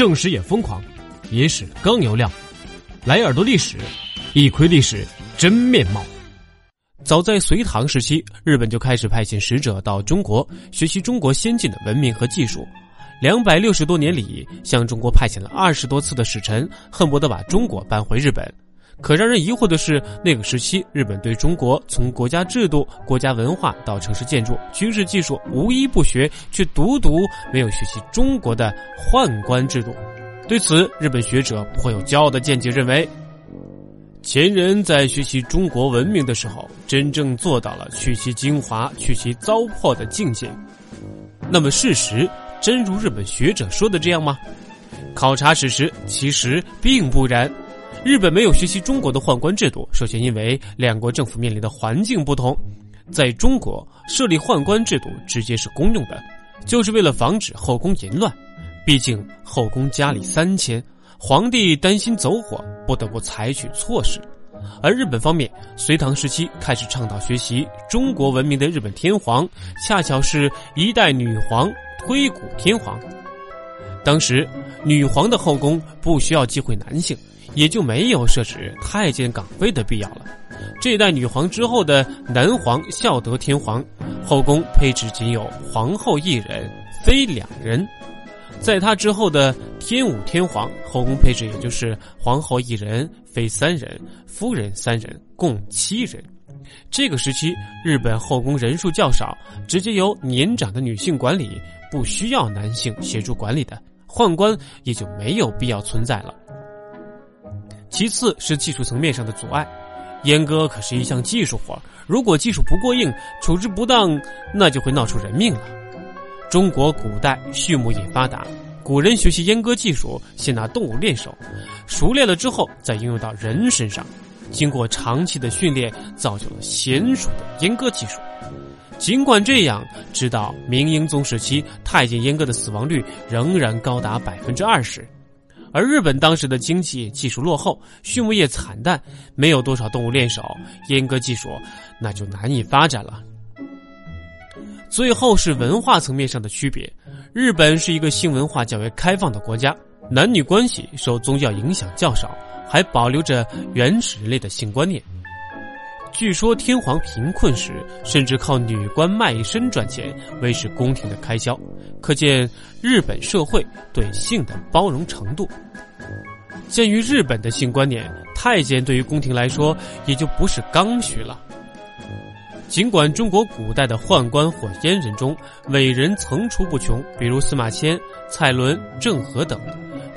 正史也疯狂，野史更有料，来耳朵历史，一窥历史真面貌。早在隋唐时期，日本就开始派遣使者到中国学习中国先进的文明和技术。两百六十多年里，向中国派遣了二十多次的使臣，恨不得把中国搬回日本。可让人疑惑的是，那个时期日本对中国从国家制度、国家文化到城市建筑、军事技术无一不学，却独独没有学习中国的宦官制度。对此，日本学者颇有骄傲的见解，认为前人在学习中国文明的时候，真正做到了去其精华、去其糟粕的境界。那么，事实真如日本学者说的这样吗？考察史实，其实并不然。日本没有学习中国的宦官制度，首先因为两国政府面临的环境不同。在中国设立宦官制度直接是公用的，就是为了防止后宫淫乱。毕竟后宫佳丽三千，皇帝担心走火，不得不采取措施。而日本方面，隋唐时期开始倡导学习中国文明的日本天皇，恰巧是一代女皇推古天皇。当时女皇的后宫不需要忌讳男性。也就没有设置太监岗位的必要了。这代女皇之后的南皇孝德天皇，后宫配置仅有皇后一人，妃两人；在他之后的天武天皇，后宫配置也就是皇后一人，妃三人，夫人三人，共七人。这个时期，日本后宫人数较少，直接由年长的女性管理，不需要男性协助管理的宦官也就没有必要存在了。其次是技术层面上的阻碍，阉割可是一项技术活，如果技术不过硬，处置不当，那就会闹出人命了。中国古代畜牧业发达，古人学习阉割技术，先拿动物练手，熟练了之后再应用到人身上，经过长期的训练，造就了娴熟的阉割技术。尽管这样，直到明英宗时期，太监阉割的死亡率仍然高达百分之二十。而日本当时的经济技术落后，畜牧业惨淡，没有多少动物练手，阉割技术那就难以发展了。最后是文化层面上的区别，日本是一个性文化较为开放的国家，男女关系受宗教影响较少，还保留着原始类的性观念。据说天皇贫困时，甚至靠女官卖身赚钱维持宫廷的开销，可见日本社会对性的包容程度。鉴于日本的性观念，太监对于宫廷来说也就不是刚需了。尽管中国古代的宦官或阉人中伟人层出不穷，比如司马迁、蔡伦、郑和等，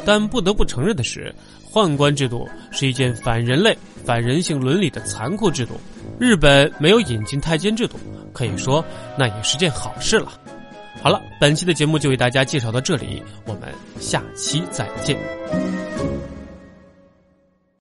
但不得不承认的是。宦官制度是一件反人类、反人性伦理的残酷制度。日本没有引进太监制度，可以说那也是件好事了。好了，本期的节目就为大家介绍到这里，我们下期再见。